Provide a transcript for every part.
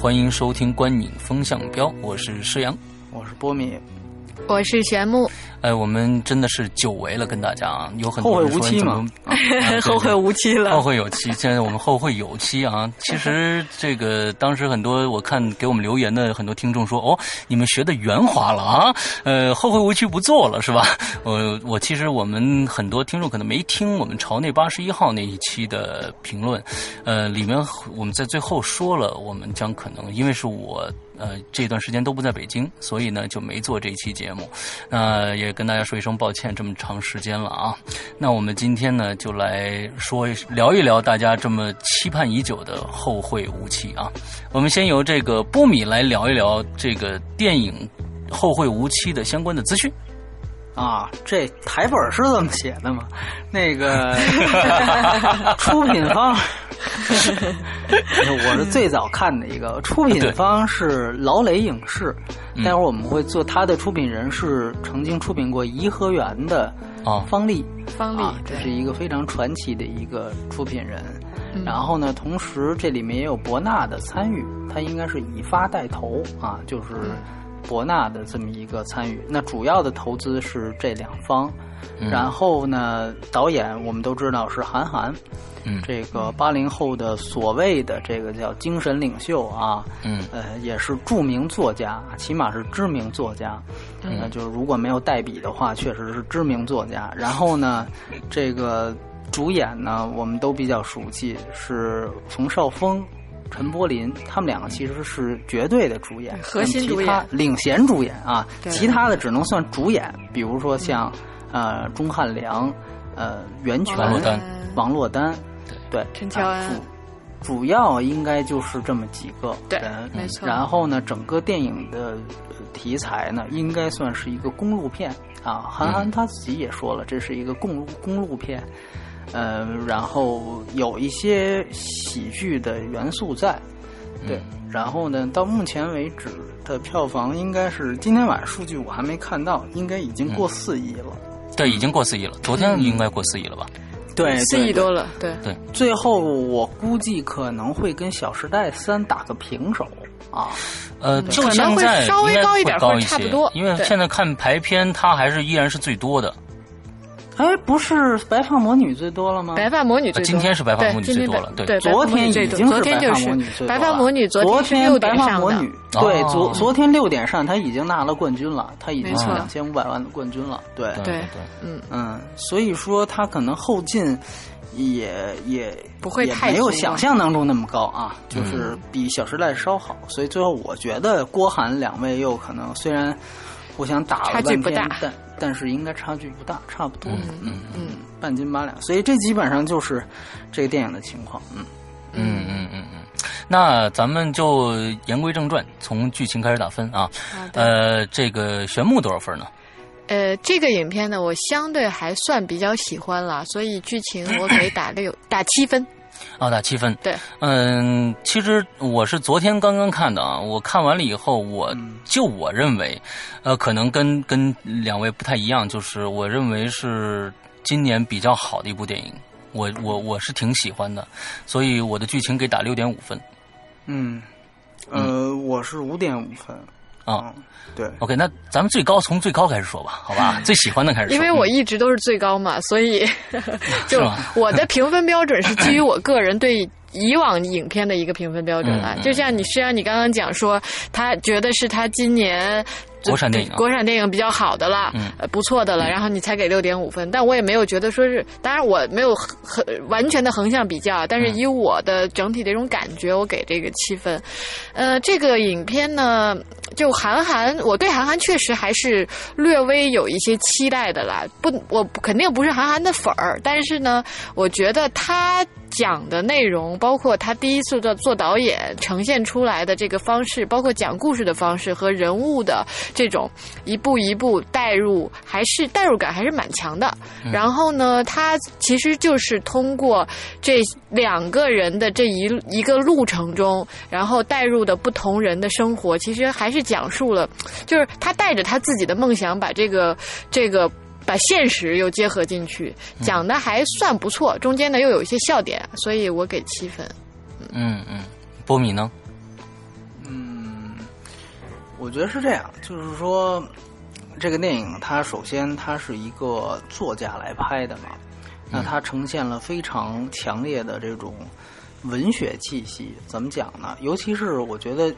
欢迎收听《观影风向标》，我是施阳，我是波米，我是玄木。哎，我们真的是久违了，跟大家啊，有很多后会无期嘛，后会无期了，后会有期。现在我们后会有期啊。其实这个当时很多我看给我们留言的很多听众说，哦，你们学的圆滑了啊，呃，后会无期不做了是吧？我我其实我们很多听众可能没听我们朝内八十一号那一期的评论，呃，里面我们在最后说了，我们将可能因为是我。呃，这段时间都不在北京，所以呢就没做这期节目。那也跟大家说一声抱歉，这么长时间了啊。那我们今天呢就来说一聊一聊大家这么期盼已久的《后会无期》啊。我们先由这个波米来聊一聊这个电影《后会无期》的相关的资讯。啊，这台本是这么写的吗？那个 出品方，我是最早看的一个出品方是劳雷影视，待会儿我们会做他的出品人是曾经出品过《颐和园》的方丽，方丽，这是一个非常传奇的一个出品人。然后呢，同时这里面也有博纳的参与，他应该是以发带头啊，就是。博纳的这么一个参与，那主要的投资是这两方，然后呢，导演我们都知道是韩寒，嗯，这个八零后的所谓的这个叫精神领袖啊，嗯，呃，也是著名作家，起码是知名作家，那就是如果没有代笔的话，确实是知名作家。然后呢，这个主演呢，我们都比较熟悉，是冯绍峰。陈柏霖，他们两个其实是绝对的主演，核心主演、领衔主演啊。其他的只能算主演，比如说像呃钟汉良、呃袁泉、王珞丹、王珞丹，对，陈乔恩。主主要应该就是这么几个人，没错。然后呢，整个电影的题材呢，应该算是一个公路片啊。韩寒他自己也说了，这是一个公路公路片。呃，然后有一些喜剧的元素在，对。然后呢，到目前为止的票房应该是今天晚上数据我还没看到，应该已经过四亿了。对，已经过四亿了。昨天应该过四亿了吧？对，四亿多了。对对。最后我估计可能会跟《小时代三》打个平手啊。呃，就现在稍微高一点，高一些，差不多。因为现在看排片，它还是依然是最多的。哎，不是白发魔女最多了吗？白发魔女最多，今天是白发魔女最多了。对，昨天已经是白发魔女最多白发魔女昨天白发魔女对，昨昨天六点上，她已经拿了冠军了，她已经是两千五百万的冠军了。对对对，嗯嗯，所以说她可能后劲也也不会太没有想象当中那么高啊，就是比《小时代》稍好。所以最后我觉得郭涵两位又可能虽然互相打了半天，但。但是应该差距不大，差不多，嗯嗯，半斤八两，所以这基本上就是这个电影的情况，嗯嗯嗯嗯嗯。那咱们就言归正传，从剧情开始打分啊。呃，这个玄木多少分呢？呃，这个影片呢，我相对还算比较喜欢了，所以剧情我给打六打七分。啊，打七分。对，嗯，其实我是昨天刚刚看的啊。我看完了以后，我就我认为，呃，可能跟跟两位不太一样，就是我认为是今年比较好的一部电影。我我我是挺喜欢的，所以我的剧情给打六点五分。嗯，呃，我是五点五分。啊，对，OK，那咱们最高从最高开始说吧，好吧？最喜欢的开始说。因为我一直都是最高嘛，所以 就我的评分标准是基于我个人对以往影片的一个评分标准啊。就像你，虽然你刚刚讲说他觉得是他今年国产电影，国产电影比较好的了，呃，不错的了，然后你才给六点五分。但我也没有觉得说是，当然我没有很完全的横向比较，但是以我的整体的一种感觉，我给这个七分。呃，这个影片呢，就韩寒，我对韩寒确实还是略微有一些期待的啦。不，我肯定不是韩寒的粉儿，但是呢，我觉得他。讲的内容，包括他第一次做做导演呈现出来的这个方式，包括讲故事的方式和人物的这种一步一步带入，还是代入感还是蛮强的。然后呢，他其实就是通过这两个人的这一一个路程中，然后带入的不同人的生活，其实还是讲述了，就是他带着他自己的梦想，把这个这个。把现实又结合进去，讲的还算不错，中间呢又有一些笑点，所以我给七分。嗯嗯，波米呢？嗯，我觉得是这样，就是说，这个电影它首先它是一个作家来拍的嘛，那它呈现了非常强烈的这种文学气息。怎么讲呢？尤其是我觉得。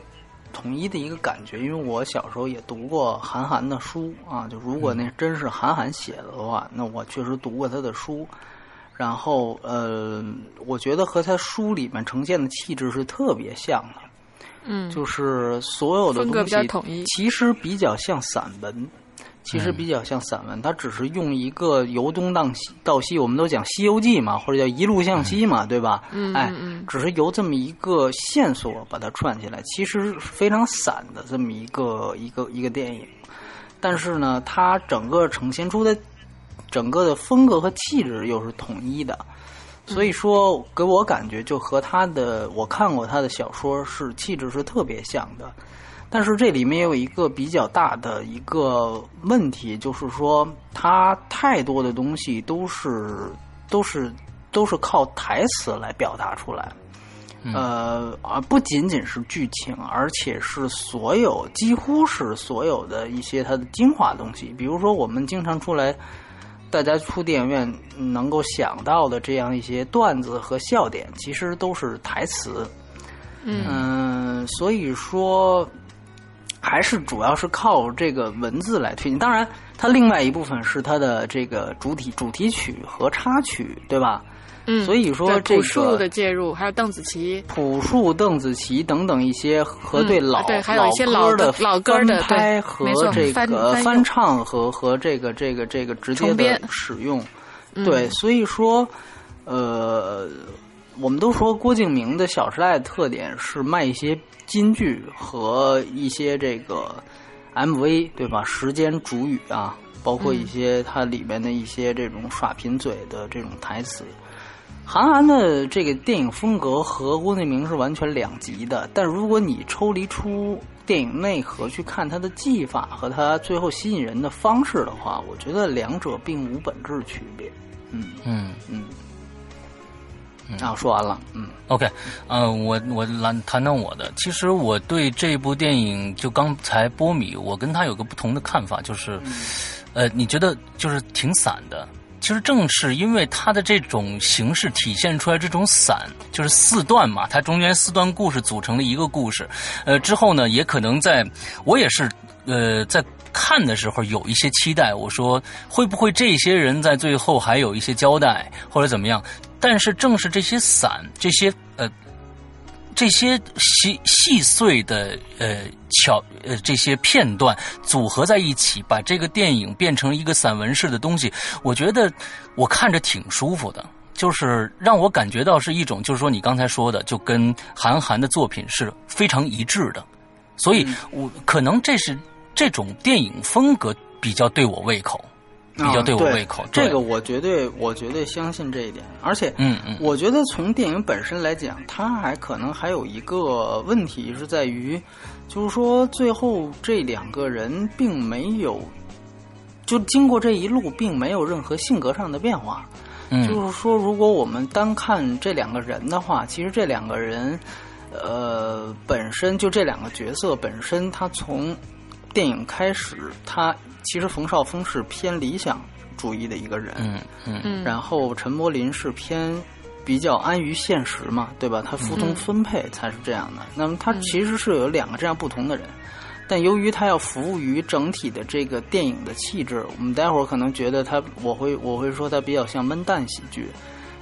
统一的一个感觉，因为我小时候也读过韩寒的书啊，就如果那真是韩寒写的的话，那我确实读过他的书。然后呃，我觉得和他书里面呈现的气质是特别像的，嗯，就是所有的东西其实比较像散文。其实比较像散文，它只是用一个由东到西，到西我们都讲《西游记》嘛，或者叫一路向西嘛，对吧？嗯，哎，只是由这么一个线索把它串起来，其实非常散的这么一个一个一个电影。但是呢，它整个呈现出的整个的风格和气质又是统一的，所以说给我感觉就和他的我看过他的小说是气质是特别像的。但是这里面有一个比较大的一个问题，就是说它太多的东西都是都是都是靠台词来表达出来，呃，而不仅仅是剧情，而且是所有几乎是所有的一些它的精华东西。比如说我们经常出来，大家出电影院能够想到的这样一些段子和笑点，其实都是台词。嗯，所以说。还是主要是靠这个文字来推进，当然，它另外一部分是它的这个主体主题曲和插曲，对吧？嗯，所以说这个朴树的介入，还有邓紫棋、朴树、邓紫棋等等一些和对老对还有一些老的老歌的拍和这个翻唱。和和这个这个这个直接的使用，对，所以说呃。我们都说郭敬明的《小时代》的特点是卖一些金句和一些这个 MV，对吧？时间主语啊，包括一些它里面的一些这种耍贫嘴的这种台词。韩寒的这个电影风格和郭敬明是完全两极的，但如果你抽离出电影内核去看他的技法和他最后吸引人的方式的话，我觉得两者并无本质区别。嗯嗯嗯。啊，说完了，嗯，OK，呃，我我来谈谈我的。其实我对这部电影，就刚才波米，我跟他有个不同的看法，就是，呃，你觉得就是挺散的。其实正是因为它的这种形式体现出来这种散，就是四段嘛，它中间四段故事组成了一个故事。呃，之后呢，也可能在，我也是，呃，在看的时候有一些期待，我说会不会这些人在最后还有一些交代，或者怎么样？但是正是这些散，这些呃，这些细细碎的呃巧呃这些片段组合在一起，把这个电影变成一个散文式的东西，我觉得我看着挺舒服的，就是让我感觉到是一种，就是说你刚才说的，就跟韩寒的作品是非常一致的，所以我可能这是这种电影风格比较对我胃口。比较对我胃口，这个我绝对我绝对相信这一点，而且，嗯嗯，我觉得从电影本身来讲，它还可能还有一个问题是在于，就是说最后这两个人并没有，就经过这一路，并没有任何性格上的变化。嗯，就是说，如果我们单看这两个人的话，其实这两个人，呃，本身就这两个角色本身，他从电影开始，他。其实冯绍峰是偏理想主义的一个人，嗯嗯，然后陈柏霖是偏比较安于现实嘛，对吧？他服从分配才是这样的。那么他其实是有两个这样不同的人，但由于它要服务于整体的这个电影的气质，我们待会儿可能觉得它，我会我会说它比较像闷蛋喜剧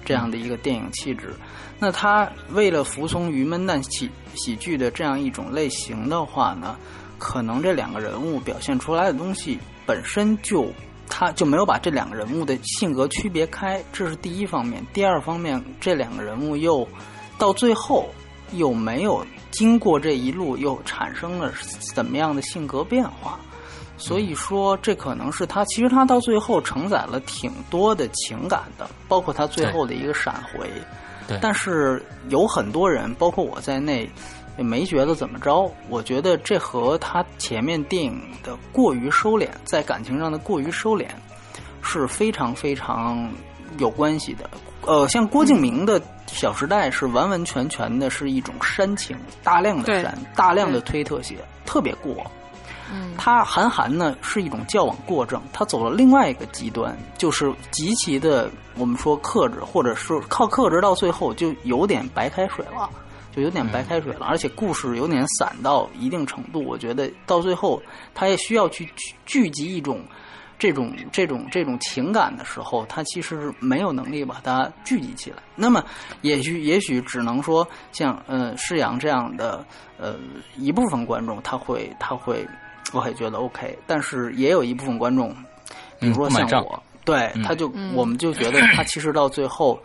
这样的一个电影气质。那它为了服从于闷蛋喜喜剧的这样一种类型的话呢，可能这两个人物表现出来的东西本身就。他就没有把这两个人物的性格区别开，这是第一方面。第二方面，这两个人物又到最后又没有经过这一路，又产生了怎么样的性格变化？所以说，这可能是他其实他到最后承载了挺多的情感的，包括他最后的一个闪回。对，但是有很多人，包括我在内。也没觉得怎么着，我觉得这和他前面电影的过于收敛，在感情上的过于收敛是非常非常有关系的。呃，像郭敬明的《小时代》是完完全全的是一种煽情，大量的煽，大量的推特写，特别过。嗯，他韩寒呢是一种矫枉过正，他走了另外一个极端，就是极其的我们说克制，或者是靠克制到最后就有点白开水了。就有点白开水了，而且故事有点散到一定程度，我觉得到最后他也需要去聚集一种这种这种这种情感的时候，他其实没有能力把它聚集起来。那么也许也许只能说像呃释阳这样的呃一部分观众他会他会我也觉得 OK，但是也有一部分观众，比如说像我，对他就我们就觉得他其实到最后。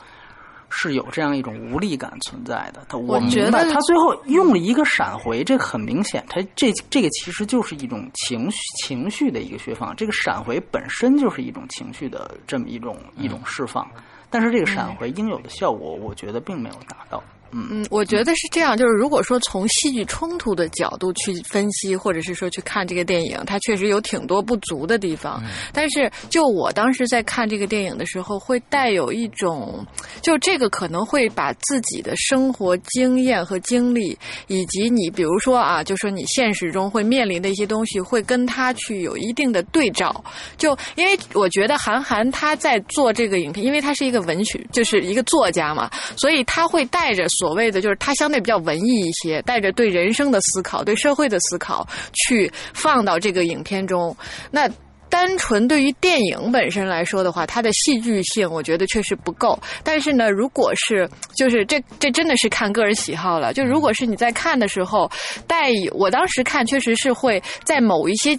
是有这样一种无力感存在的。他我明白，他最后用了一个闪回，这很明显，他这这个其实就是一种情绪情绪的一个释放。这个闪回本身就是一种情绪的这么一种一种释放，但是这个闪回应有的效果，我觉得并没有达到。嗯嗯，我觉得是这样，就是如果说从戏剧冲突的角度去分析，或者是说去看这个电影，它确实有挺多不足的地方。但是就我当时在看这个电影的时候，会带有一种，就这个可能会把自己的生活经验和经历，以及你比如说啊，就说你现实中会面临的一些东西，会跟他去有一定的对照。就因为我觉得韩寒他在做这个影片，因为他是一个文学，就是一个作家嘛，所以他会带着所谓的就是他相对比较文艺一些，带着对人生的思考、对社会的思考去放到这个影片中。那单纯对于电影本身来说的话，它的戏剧性我觉得确实不够。但是呢，如果是就是这这真的是看个人喜好了。就如果是你在看的时候带，我当时看确实是会在某一些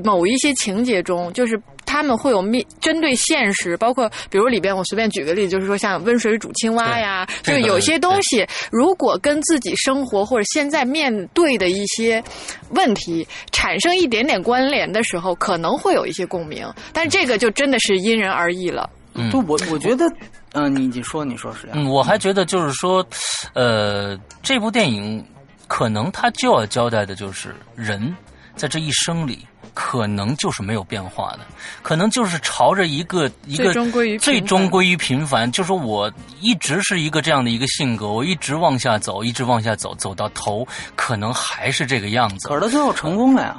某一些情节中，就是。他们会有面针对现实，包括比如里边，我随便举个例子，就是说像温水煮青蛙呀，就有些东西，如果跟自己生活或者现在面对的一些问题产生一点点关联的时候，可能会有一些共鸣。但这个就真的是因人而异了。嗯，就我我觉得，嗯，你你说你说是嗯，我还觉得就是说，呃，这部电影可能他就要交代的就是人在这一生里。可能就是没有变化的，可能就是朝着一个一个最终归于最终归于平凡。就是我一直是一个这样的一个性格，我一直往下走，一直往下走，走到头，可能还是这个样子。可是他最后成功了呀，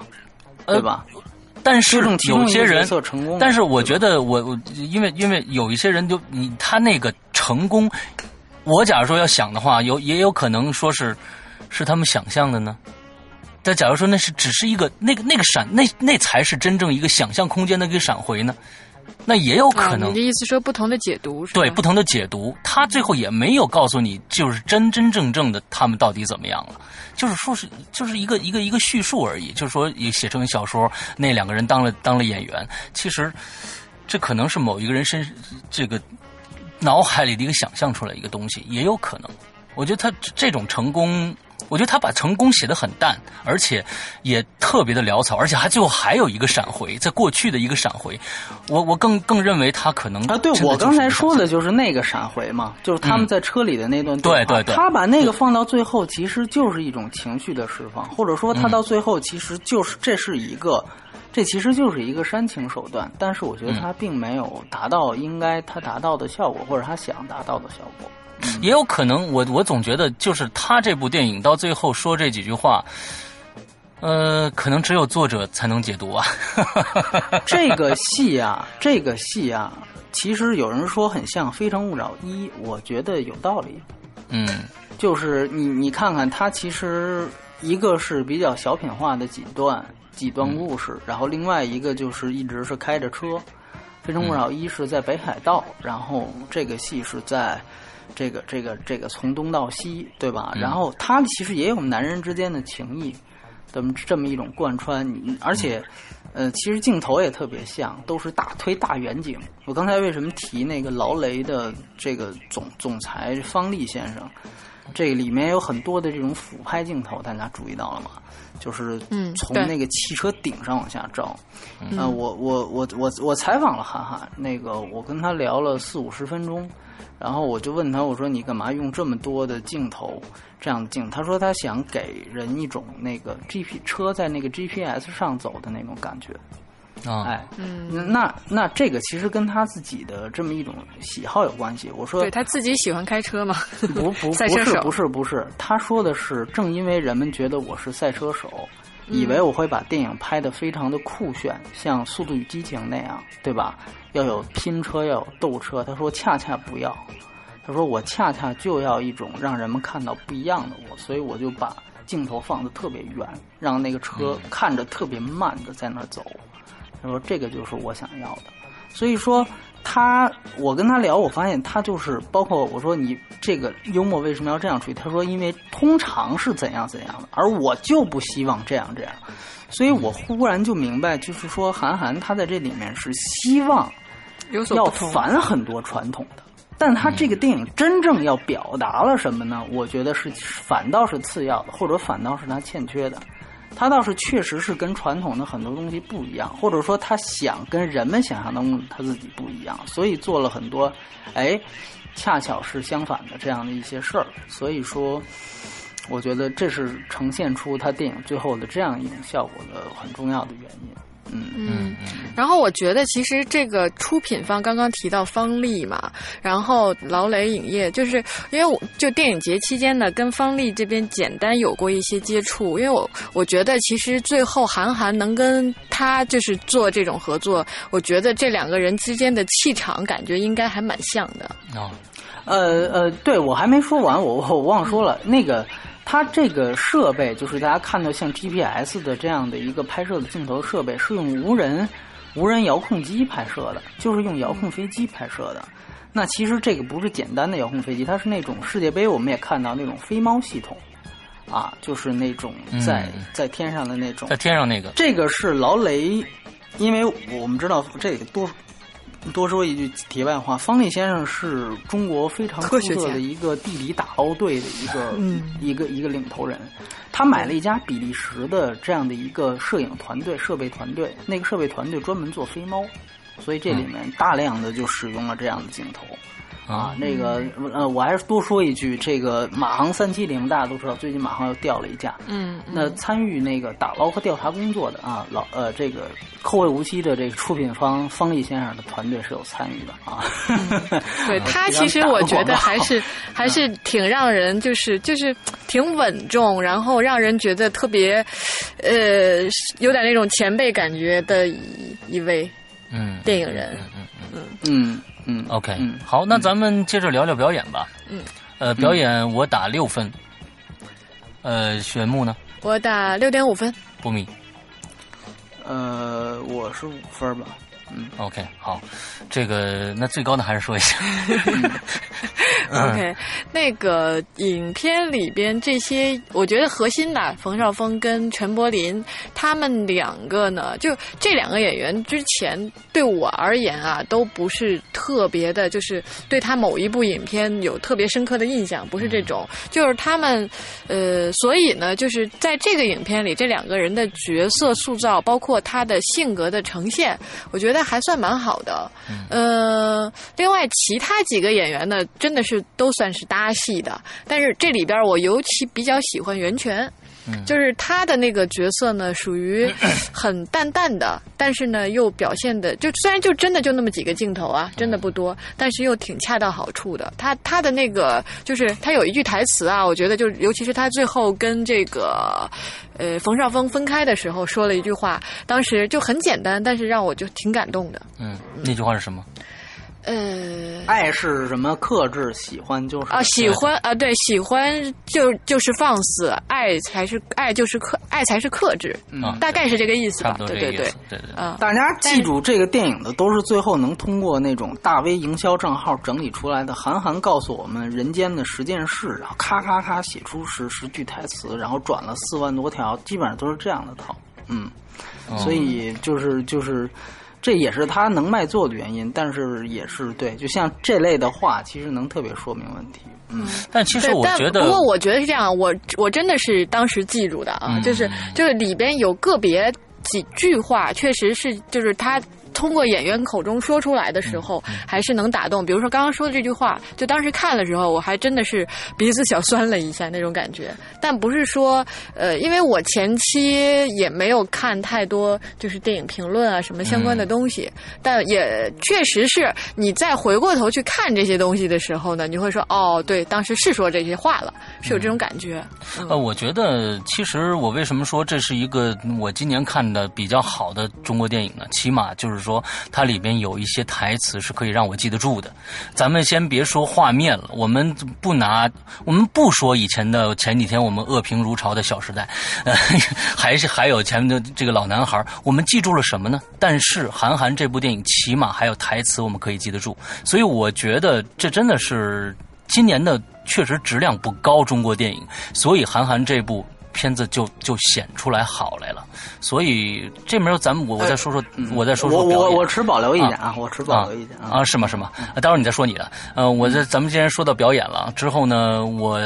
对吧？但是有些人，但是我觉得，我我因为因为有一些人就你他那个成功，我假如说要想的话，有也有可能说是是他们想象的呢。但假如说那是只是一个那个那个闪，那那才是真正一个想象空间的一个闪回呢？那也有可能。你的意思说不同的解读是？对，不同的解读，他最后也没有告诉你，就是真真正正的他们到底怎么样了，就是说是就是一个一个一个叙述而已，就是说也写成小说，那两个人当了当了演员，其实这可能是某一个人身这个脑海里的一个想象出来一个东西，也有可能。我觉得他这种成功。我觉得他把成功写得很淡，而且也特别的潦草，而且还最后还有一个闪回，在过去的一个闪回。我我更更认为他可能啊，对我刚才说的就是那个闪回嘛，就是他们在车里的那段对对对，他把那个放到最后，其实就是一种情绪的释放，或者说他到最后其实就是这是一个，这其实就是一个煽情手段，但是我觉得他并没有达到应该他达到的效果，或者他想达到的效果。也有可能，我我总觉得就是他这部电影到最后说这几句话，呃，可能只有作者才能解读啊。这个戏啊，这个戏啊，其实有人说很像《非诚勿扰一》，我觉得有道理。嗯，就是你你看看，他其实一个是比较小品化的几段几段故事，然后另外一个就是一直是开着车，《非诚勿扰》一是在北海道，然后这个戏是在这个这个这个从东到西，对吧？然后它其实也有男人之间的情谊，这么这么一种贯穿，而且。呃，其实镜头也特别像，都是大推大远景。我刚才为什么提那个劳雷的这个总总裁方力先生？这里面有很多的这种俯拍镜头，大家注意到了吗？就是从那个汽车顶上往下照。嗯，我我我我我采访了韩寒，那个我跟他聊了四五十分钟，然后我就问他，我说你干嘛用这么多的镜头？这样的镜，他说他想给人一种那个 G P 车在那个 G P S 上走的那种感觉啊，哎，嗯，那那这个其实跟他自己的这么一种喜好有关系。我说，对他自己喜欢开车吗？不 不不是不是不是，他说的是，正因为人们觉得我是赛车手，以为我会把电影拍得非常的酷炫，像《速度与激情》那样，对吧？要有拼车，要有斗车。他说恰恰不要。他说：“我恰恰就要一种让人们看到不一样的我，所以我就把镜头放得特别远，让那个车看着特别慢的在那儿走。”他说：“这个就是我想要的。”所以说，他我跟他聊，我发现他就是包括我说你这个幽默为什么要这样处理？他说：“因为通常是怎样怎样的，而我就不希望这样这样。”所以我忽然就明白，就是说韩寒他在这里面是希望要反很多传统的。但他这个电影真正要表达了什么呢？我觉得是反倒是次要的，或者反倒是他欠缺的。他倒是确实是跟传统的很多东西不一样，或者说他想跟人们想象当中他自己不一样，所以做了很多，哎，恰巧是相反的这样的一些事儿。所以说，我觉得这是呈现出他电影最后的这样一种效果的很重要的原因。嗯嗯，然后我觉得其实这个出品方刚刚提到方丽嘛，然后劳雷影业，就是因为我就电影节期间呢，跟方丽这边简单有过一些接触，因为我我觉得其实最后韩寒能跟他就是做这种合作，我觉得这两个人之间的气场感觉应该还蛮像的。哦，呃呃，对我还没说完，我我忘说了那个。它这个设备就是大家看到像 GPS 的这样的一个拍摄的镜头设备，是用无人无人遥控机拍摄的，就是用遥控飞机拍摄的。那其实这个不是简单的遥控飞机，它是那种世界杯我们也看到那种飞猫系统，啊，就是那种在在天上的那种，在天上那个。这个是劳雷，因为我们知道这个多。多说一句题外话，方力先生是中国非常出色的一个地理打捞队的一个一个一个领头人。他买了一家比利时的这样的一个摄影团队、设备团队，那个设备团队专门做飞猫，所以这里面大量的就使用了这样的镜头。啊，那个呃，我还是多说一句，这个马航三七零大家都知道，最近马航又掉了一架。嗯，那参与那个打捞和调查工作的啊，老呃，这个后会无期的这个出品方方力先生的团队是有参与的啊。对 他，其实我觉得还是还是挺让人就是就是挺稳重，然后让人觉得特别呃有点那种前辈感觉的一一位嗯电影人嗯嗯嗯。嗯，OK，好，那咱们接着聊聊表演吧。嗯，呃，表演我打六分，呃，玄木呢？我打六点五分。不米？呃，我是五分吧。嗯，OK，好，这个那最高的还是说一下。OK，那个影片里边这些，我觉得核心的冯绍峰跟陈柏霖他们两个呢，就这两个演员之前对我而言啊，都不是特别的，就是对他某一部影片有特别深刻的印象，不是这种，就是他们，呃，所以呢，就是在这个影片里，这两个人的角色塑造，包括他的性格的呈现，我觉得还算蛮好的。呃，另外其他几个演员呢，真的是。都算是搭戏的，但是这里边我尤其比较喜欢袁泉，就是他的那个角色呢，属于 很淡淡的，但是呢又表现的就虽然就真的就那么几个镜头啊，真的不多，但是又挺恰到好处的。他他的那个就是他有一句台词啊，我觉得就尤其是他最后跟这个呃冯绍峰分开的时候说了一句话，当时就很简单，但是让我就挺感动的。嗯，那句话是什么？呃，爱是什么？克制，喜欢就是啊，喜欢啊，对，喜欢就就是放肆，爱才是爱，就是克爱才是克制，嗯大概是这个意思吧？对对对对对。啊，大家记住这个电影的都是最后能通过那种大 V 营销账号整理出来的。韩寒告诉我们人间的十件事，然后咔咔咔写出十十句台词，然后转了四万多条，基本上都是这样的套。嗯，哦所以就是就是。这也是他能卖座的原因，但是也是对，就像这类的话，其实能特别说明问题。嗯，但其实但我觉得不过我觉得是这样，我我真的是当时记住的啊，嗯就是就是里边有个别几句话，确实是就是他。通过演员口中说出来的时候，嗯还是能打动。比如说刚刚说的这句话，就当时看的时候，我还真的是鼻子小酸了一下那种感觉。但不是说，呃，因为我前期也没有看太多就是电影评论啊什么相关的东西，但也确实是你再回过头去看这些东西的时候呢，你会说，哦，对，当时是说这些话了，是有这种感觉。呃，我觉得其实我为什么说这是一个我今年看的比较好的中国电影呢？起码就是说它里边有一些台词是可以让我记得住的。咱们先别说画面了，我们不拿，我们不说以前的前几天我们恶评如潮的《小时代》，呃，还是还有前面的这个老男孩，我们记住了什么呢？但是韩寒这部电影起码还有台词我们可以记得住，所以我觉得这真的是今年的确实质量不高中国电影，所以韩寒这部片子就就显出来好来了。所以这门咱们我我再说说，我再说说我我我持保留意见啊，我持保留意见啊。啊，是吗？是吗？啊，待会儿你再说你的。呃，我这咱们既然说到表演了，之后呢，我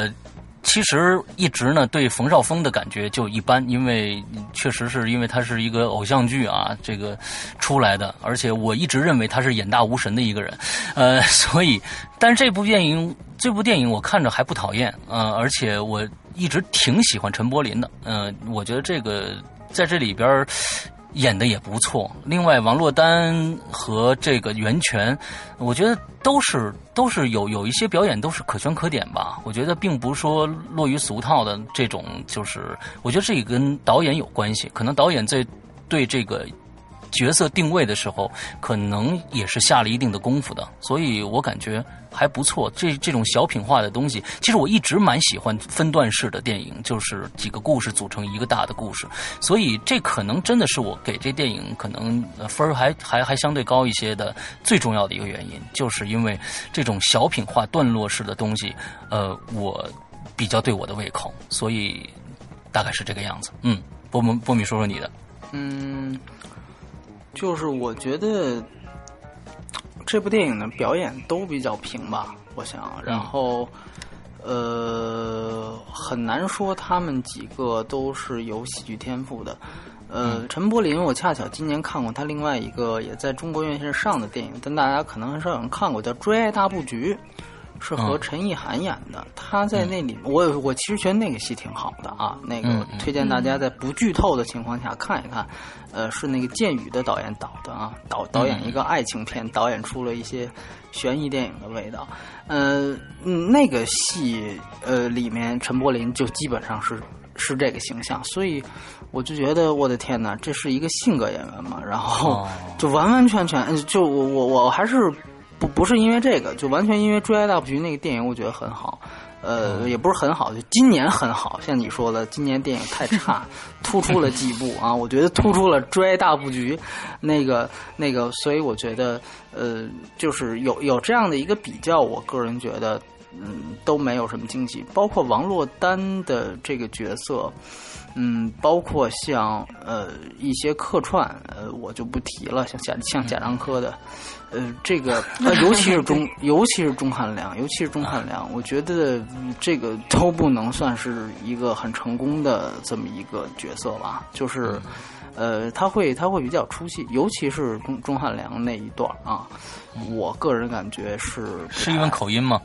其实一直呢对冯绍峰的感觉就一般，因为确实是因为他是一个偶像剧啊这个出来的，而且我一直认为他是眼大无神的一个人，呃，所以，但是这部电影这部电影我看着还不讨厌，呃，而且我一直挺喜欢陈柏霖的，嗯、我觉得这个在这里边演的也不错。另外，王珞丹和这个袁泉，我觉得都是都是有有一些表演都是可圈可点吧。我觉得并不是说落于俗套的这种，就是我觉得这也跟导演有关系，可能导演在对这个。角色定位的时候，可能也是下了一定的功夫的，所以我感觉还不错。这这种小品化的东西，其实我一直蛮喜欢分段式的电影，就是几个故事组成一个大的故事。所以这可能真的是我给这电影可能分儿还还还相对高一些的最重要的一个原因，就是因为这种小品化段落式的东西，呃，我比较对我的胃口，所以大概是这个样子。嗯，波波波米说说你的。嗯，就是我觉得这部电影的表演都比较平吧，我想，然后。呃，很难说他们几个都是有喜剧天赋的。呃，陈柏霖，我恰巧今年看过他另外一个也在中国院线上的电影，但大家可能很少有人看过，叫《追爱大布局》，是和嗯陈意涵演的。他在那里，我我其实觉得那个戏挺好的啊，那个推荐大家在不剧透的情况下看一看。呃，是那个剑宇的导演导的啊，导导演一个爱情片，导演出了一些悬疑电影的味道。呃，嗯，那个戏呃里面陈柏霖就基本上是是这个形象，所以我就觉得我的天哪，这是一个性格演员嘛，然后哦就完完全全就我我我还是不不是因为这个，就完全因为《追爱大布局》那个电影，我觉得很好。呃，也不是很好，就今年很好，像你说的，今年电影太差，突出了几部啊，我觉得突出了《追爱大布局》，那个那个，所以我觉得，呃，就是有有这样的一个比较，我个人觉得，嗯，都没有什么惊喜，包括王珞丹的这个角色，嗯，包括像呃一些客串，呃，我就不提了，像贾像贾樟柯的，呃，这个 呃，尤其是钟，尤其是钟汉良，尤其是钟汉良，我觉得嗯这个都不能算是一个很成功的这么一个角色吧，就是。呃，他会他会比较出戏，尤其是钟钟汉良那一段啊，我个人感觉是是因为口音吗？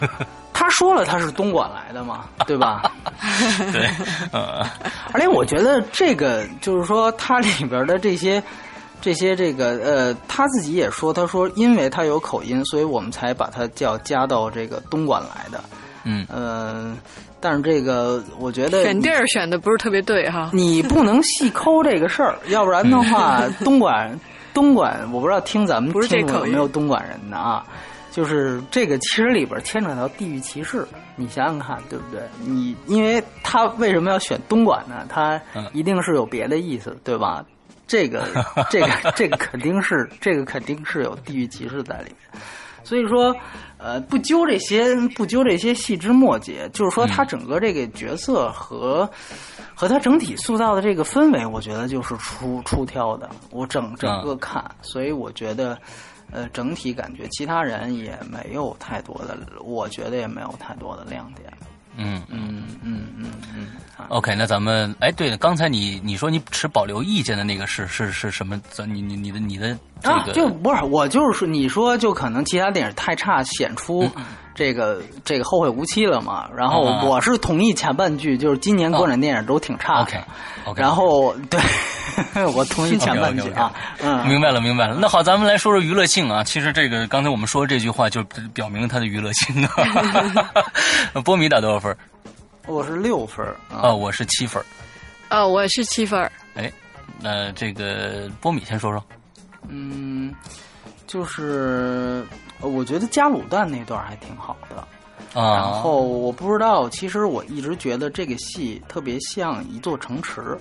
他说了他是东莞来的嘛，对吧？对，呃，而且我觉得这个就是说，它里边的这些、这些、这个呃，他自己也说，他说因为他有口音，所以我们才把他叫加到这个东莞来的。嗯，呃，但是这个我觉得选地儿选的不是特别对哈。你不能细抠这个事儿，要不然的话，东莞。东莞，我不知道听咱们不是这听众有没有东莞人的啊？就是这个，其实里边牵扯到地域歧视，你想想看，对不对？你因为他为什么要选东莞呢？他嗯一定是有别的意思，对吧？这个，这个，这个肯定是，这个肯定是有地域歧视在里面。所以说，呃，不揪这些，不揪这些细枝末节，就是说他整个这个角色和、和他整体塑造的这个氛围，我觉得就是出出挑的。我整整个看，所以我觉得，呃，整体感觉其他人也没有太多的，我觉得也没有太多的亮点。嗯嗯嗯嗯嗯。OK，那咱们哎，对了，刚才你你说你持保留意见的那个是是是什么？咱你你你的你的啊，就不是我就是说，你说就可能其他电影太差，显出这个、这个后会无期了嘛。然后我是同意前半句，就是今年国产电影都挺差的。OK OK，然后对，我同意前半句啊。嗯，明白了，明白了。那好，咱们来说说娱乐性啊。其实这个刚才我们说这句话，就表明了它的娱乐性啊。波米打多少分？我是六分儿啊、我是七分。呃，我是七分。哎，那这个波米先说说。嗯，就是呃我觉得加卤蛋那段还挺好的。啊，然后我不知道，其实我一直觉得这个戏特别像一座城池，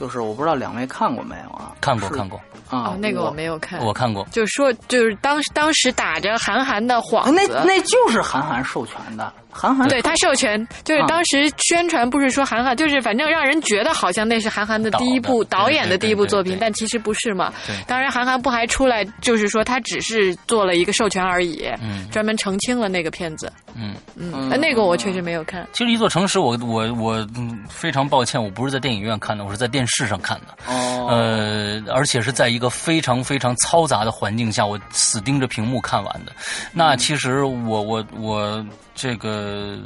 就是我不知道两位看过没有啊？看过看过，啊哦，，那个我我没有看。我看过。就是说，就是当时当时打着韩寒的幌啊那子，那就是韩寒授权的，韩寒对他授权，就是啊当时宣传不是说韩寒，就是反正让人觉得好像那是韩寒的第一部导演的第一部作品但其实不是嘛对。当然，韩寒不还出来就是说他只是做了一个授权而已，嗯专门澄清了那个片子。嗯，嗯，那个我确实没有看。其实一座城市我，我我嗯非常抱歉，我不是在电影院看的，我是在电视上看的。哦，呃，而且是在一个非常非常嘈杂的环境下，我死盯着屏幕看完的。那其实我我我这个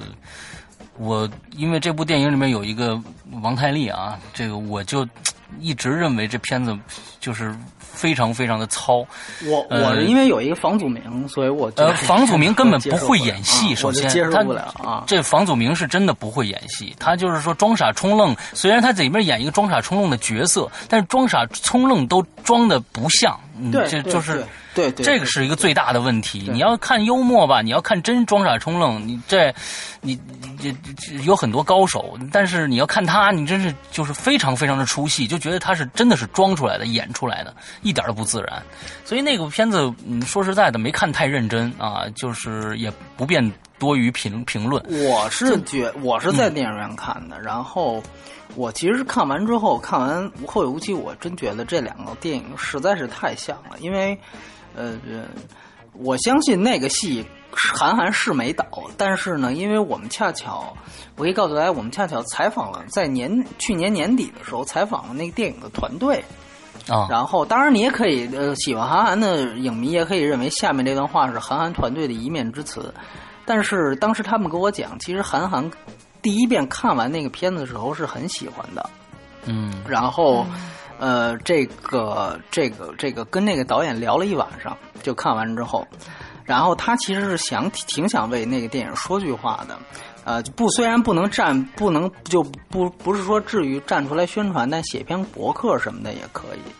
我因为这部电影里面有一个王太利啊，这个我就一直认为这片子就是非常非常的糙。我呃我是因为有一个房祖名，所以我就呃，房祖名根本不会演戏，首先他接受不了啊。这房祖名是真的不会演戏，他就是说装傻充愣。虽然他在里面演一个装傻充愣的角色，但是装傻充愣都装的不像，这就是。对对，这个是一个最大的问题。你要看幽默吧，你要看真装傻充愣，你这，你这这有很多高手，但是你要看他，你真是就是非常非常的出戏，就觉得他是真的是装出来的，演出来的，一点都不自然。所以那个片子，嗯，说实在的，没看太认真啊，就是也不便多于评评论。我是觉我是在电影院看的，然后我其实看完之后，看完《后会无期》，我真觉得这两个电影实在是太像了，因为呃，我相信那个戏韩寒是没导，但是呢，因为我们恰巧，我可以告诉大家，我们恰巧采访了在年去年年底的时候采访了那个电影的团队。啊，然后，当然你也可以，呃，喜欢韩寒的影迷也可以认为下面这段话是韩寒团队的一面之词。但是当时他们跟我讲，其实韩寒第一遍看完那个片子的时候是很喜欢的。嗯然后，呃，这个这个这个跟那个导演聊了一晚上，就看完之后，然后他其实是想挺想为那个电影说句话的。呃，不，虽然不能站，不能就不不是说至于站出来宣传，但写篇博客什么的也可以。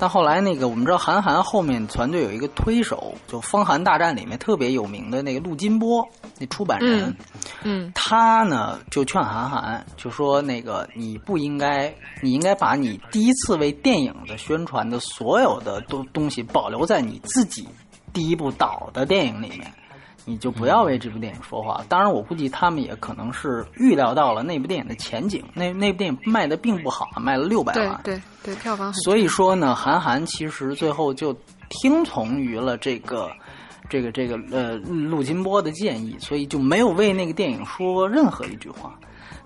但后来那个我们知道韩寒后面团队有一个推手，就《风寒大战》里面特别有名的那个陆金波，那出版人，嗯嗯他呢就劝韩寒，就说那个你不应该，你应该把你第一次为电影的宣传的所有的东东西保留在你自己第一部导的电影里面，你就不要为这部电影说话。当然，我估计他们也可能是预料到了那部电影的前景，那那部电影卖的并不好，卖了六百万。对对对，票房很所以说呢，韩寒其实最后就听从于了这个。这个这个呃，陆金波的建议，所以就没有为那个电影说任何一句话。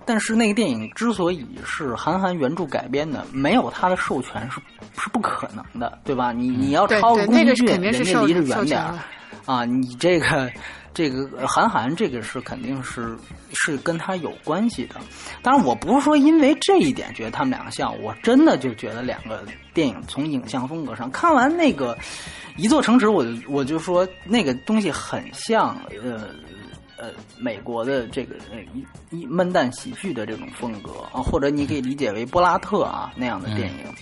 但是那个电影之所以是韩寒原著改编的，没有他的授权是是不可能的，对吧？你你要对抄对那个宫崎骏，是肯定是人家离着远点儿啊，你这个这个呃韩寒这个是肯定是是跟他有关系的。当然，我不是说因为这一点觉得他们两个像，我真的就觉得两个电影从影像风格上看完那个《一座城池》，我就我就说那个东西很像呃。呃，美国的这个呃一一闷蛋喜剧的这种风格啊，或者你可以理解为波拉特啊那样的电影。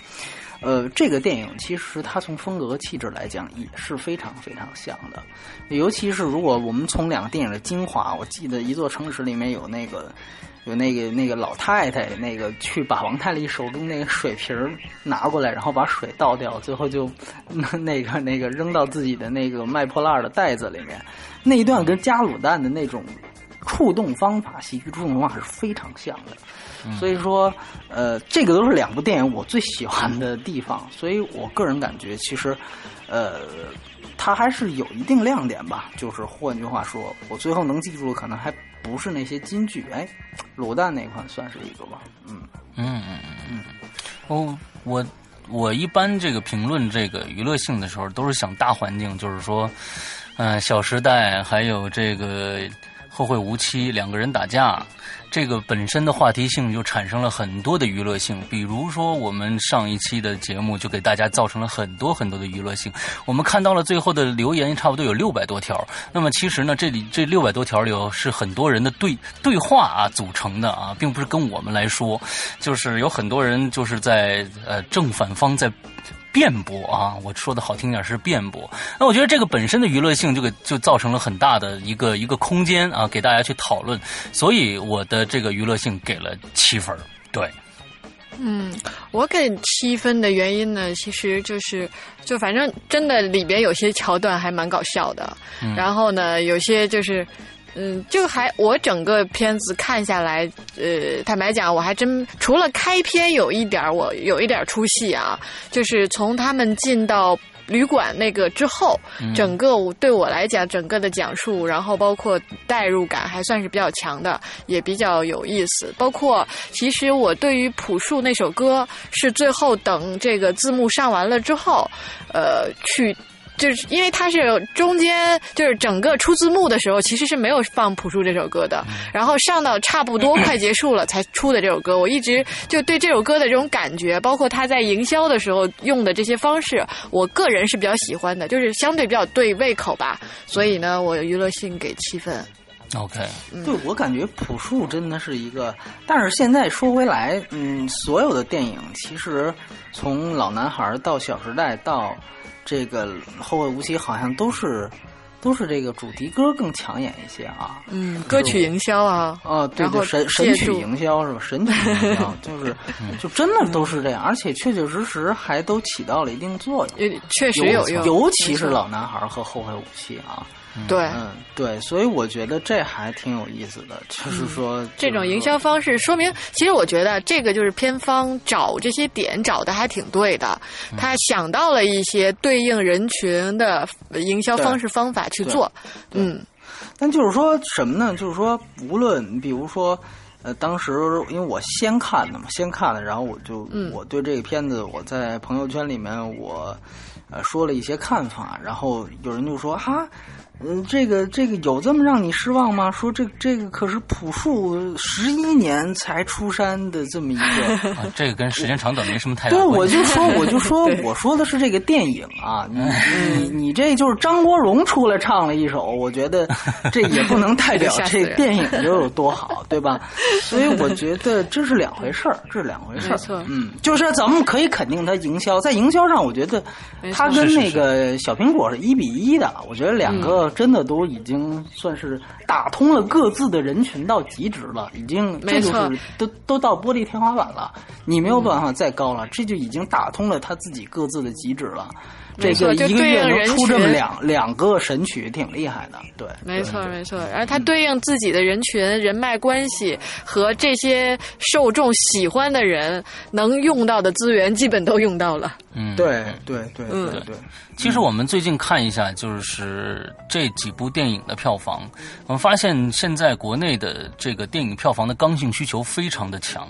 呃，这个电影其实它从风格气质来讲也是非常非常像的，尤其是如果我们从两个电影的精华，我记得《一座城市》里面有那个。有那个那个老太太，那个去把王太利手中那个水瓶拿过来，然后把水倒掉，最后就那个那个扔到自己的那个卖破烂的袋子里面。那一段跟加卤蛋的那种触动方法、喜剧触动方法是非常像的。所以说，呃，这个都是两部电影我最喜欢的地方。所以我个人感觉，其实，呃，它还是有一定亮点吧。就是换句话说，我最后能记住的可能还。不是那些金句，哎，卤蛋那款算是一个吧，嗯嗯嗯嗯嗯，哦，我我一般这个评论这个娱乐性的时候，都是想大环境，就是说，嗯，《小时代》还有这个《后会无期》，两个人打架。这个本身的话题性就产生了很多的娱乐性，比如说我们上一期的节目就给大家造成了很多很多的娱乐性。我们看到了最后的留言差不多有六百多条，那么其实呢，这里这六百多条里是很多人的对对话啊组成的啊，并不是跟我们来说，就是有很多人就是在呃正反方在。辩驳啊，我说的好听点是辩驳。那我觉得这个本身的娱乐性就给就造成了很大的一个一个空间啊，给大家去讨论。所以我的这个娱乐性给了七分对，嗯，我给七分的原因呢，其实就是就反正真的里边有些桥段还蛮搞笑的，然后呢，有些就是。嗯，就还我整个片子看下来，呃，坦白讲，我还真除了开篇有一点我有一点出戏啊，就是从他们进到旅馆那个之后，整个对我来讲，整个的讲述，然后包括代入感还算是比较强的，也比较有意思。包括其实我对于朴树那首歌，是最后等这个字幕上完了之后，呃，去。就是因为它是中间就是整个出字幕的时候，其实是没有放朴树这首歌的，然后上到差不多快结束了才出的这首歌。我一直就对这首歌的这种感觉，包括他在营销的时候用的这些方式，我个人是比较喜欢的，就是相对比较对胃口吧。所以呢，我娱乐性给七分。OK，对我感觉朴树真的是一个，但是现在说回来，嗯，所有的电影其实从老男孩到小时代到。这个后会无期好像都是都是这个主题歌更抢眼一些啊，嗯，歌曲营销啊，哦，对对，神神曲营销是吧？神曲营销 就是就真的都是这样，而且确确实实还都起到了一定作用，确实有用，尤其是老男孩和后会无期啊。对，嗯，对，所以我觉得这还挺有意思的，就是说这种营销方式，说明其实我觉得这个就是片方找这些点找的还挺对的，他想到了一些对应人群的营销方式方法去做，嗯。但就是说什么呢？就是说，无论比如说，呃，当时因为我先看的嘛，先看的，然后我就我对这个片子，我在朋友圈里面我呃说了一些看法，然后有人就说哈。嗯，这个这个有这么让你失望吗？说这这个可是朴树十一年才出山的这么一个，这个跟时间长短没什么太大关系。对，我就说，我就说，我说的是这个电影啊，你你你这就是张国荣出来唱了一首，我觉得这也不能代表 这电影就有多好，对吧？所以我觉得这是两回事儿，这是两回事儿。嗯，就是咱们可以肯定它营销，在营销上，我觉得它跟那个小苹果是一比一的。我觉得两个。真的都已经算是打通了各自的人群到极致了，已经这就是都都到玻璃天花板了，你没有办法再高了，这就已经打通了他自己各自的极致了。这个一个月能出这么两两个神曲，挺厉害的。对，没错没错。然后他对应自己的人群、人脉关系和这些受众喜欢的人能用到的资源，基本都用到了。嗯，对对对对对。其实我们最近看一下，就是这几部电影的票房，我们发现现在国内的这个电影票房的刚性需求非常的强，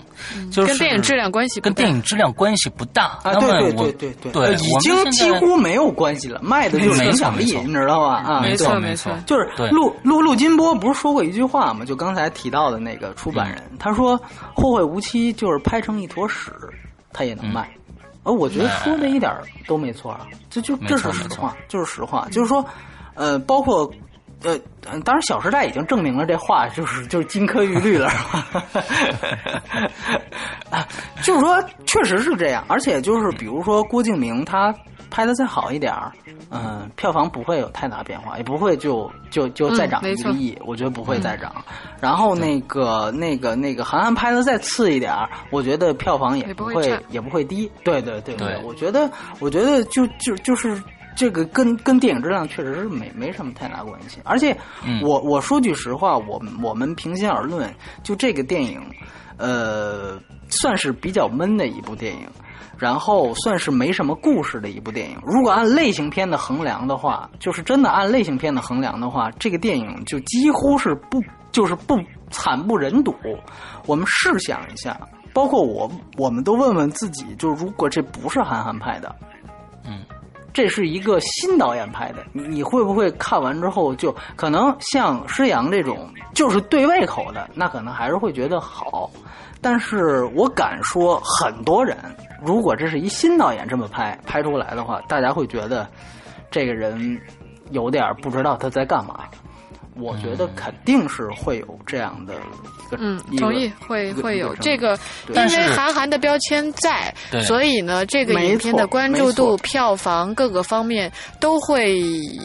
就是跟电影质量关系跟电影质量关系不大。啊，对对对对对，已经几乎没有关系了，卖的就是影响力，你知道吧？啊，没错没错，就是陆陆陆金波不是说过一句话吗？就刚才提到的那个出版人，他说《后会无期》就是拍成一坨屎，他也能卖。呃，我觉得说的一点都没错啊，这就这是实话，就是实话，就是说，呃，包括呃，当然，《小时代》已经证明了这话就是就是金科玉律了，是吧？就是说，确实是这样，而且就是比如说郭敬明他拍的再好一点儿，嗯，票房不会有太大变化，也不会就就就再涨一个亿，我觉得不会再涨。然后那个那个那个韩寒拍的再次一点儿，我觉得票房也不会也不会低。对对对对，我觉得我觉得就就就是。这个跟跟电影质量确实是没没什么太大关系，而且我我说句实话，我们我们平心而论，就这个电影，呃，算是比较闷的一部电影，然后算是没什么故事的一部电影。如果按类型片的衡量的话，就是真的按类型片的衡量的话，这个电影就几乎是不就是不惨不忍睹。我们试想一下，包括我，我们都问问自己，就如果这不是韩寒拍的，嗯。这是一个新导演拍的，你会不会看完之后就可能像施洋这种就是对胃口的，那可能还是会觉得好。但是我敢说，很多人如果这是一新导演这么拍拍出来的话，大家会觉得这个人有点不知道他在干嘛。我觉得肯定是会有这样的一个，嗯，同意会会有这个，因为韩寒的标签在，所以呢，这个影片的关注度、票房各个方面都会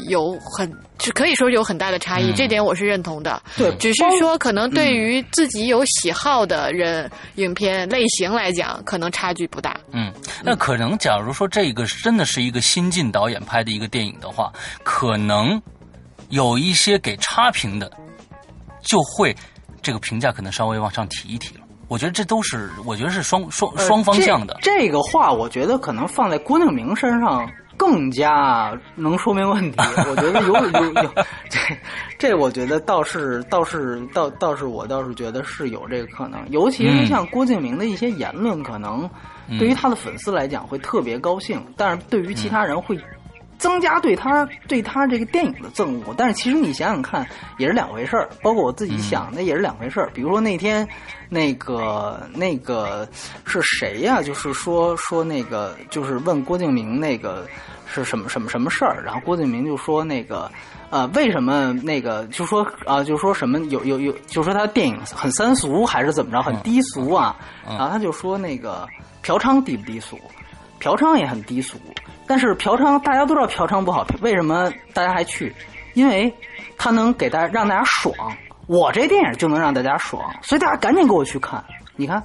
有很，就可以说有很大的差异。这点我是认同的。对，只是说可能对于自己有喜好的人，影片类型来讲，可能差距不大。嗯，那可能假如说这个真的是一个新晋导演拍的一个电影的话，可能。有一些给差评的，就会这个评价可能稍微往上提一提了。我觉得这都是，我觉得是双双双方向的。这个话，我觉得可能放在郭敬明身上更加能说明问题。我觉得有有有，这这我觉得倒是倒是倒倒是我倒是觉得是有这个可能。尤其是像郭敬明的一些言论，可能对于他的粉丝来讲会特别高兴，但是对于其他人会。增加对他对他这个电影的憎恶，但是其实你想想看，也是两回事儿。包括我自己想，那也是两回事儿。比如说那天，那个那个是谁呀？就是说说那个，就是问郭敬明那个是什么什么什么事儿，然后郭敬明就说那个呃，为什么那个就说啊，就说什么有有有，就说他电影很三俗还是怎么着，很低俗啊？然后他就说那个嫖娼低不低俗？嫖娼也很低俗。但是嫖娼，大家都知道嫖娼不好，为什么大家还去？因为他能给大家让大家爽，我这电影就能让大家爽，所以大家赶紧给我去看。你看，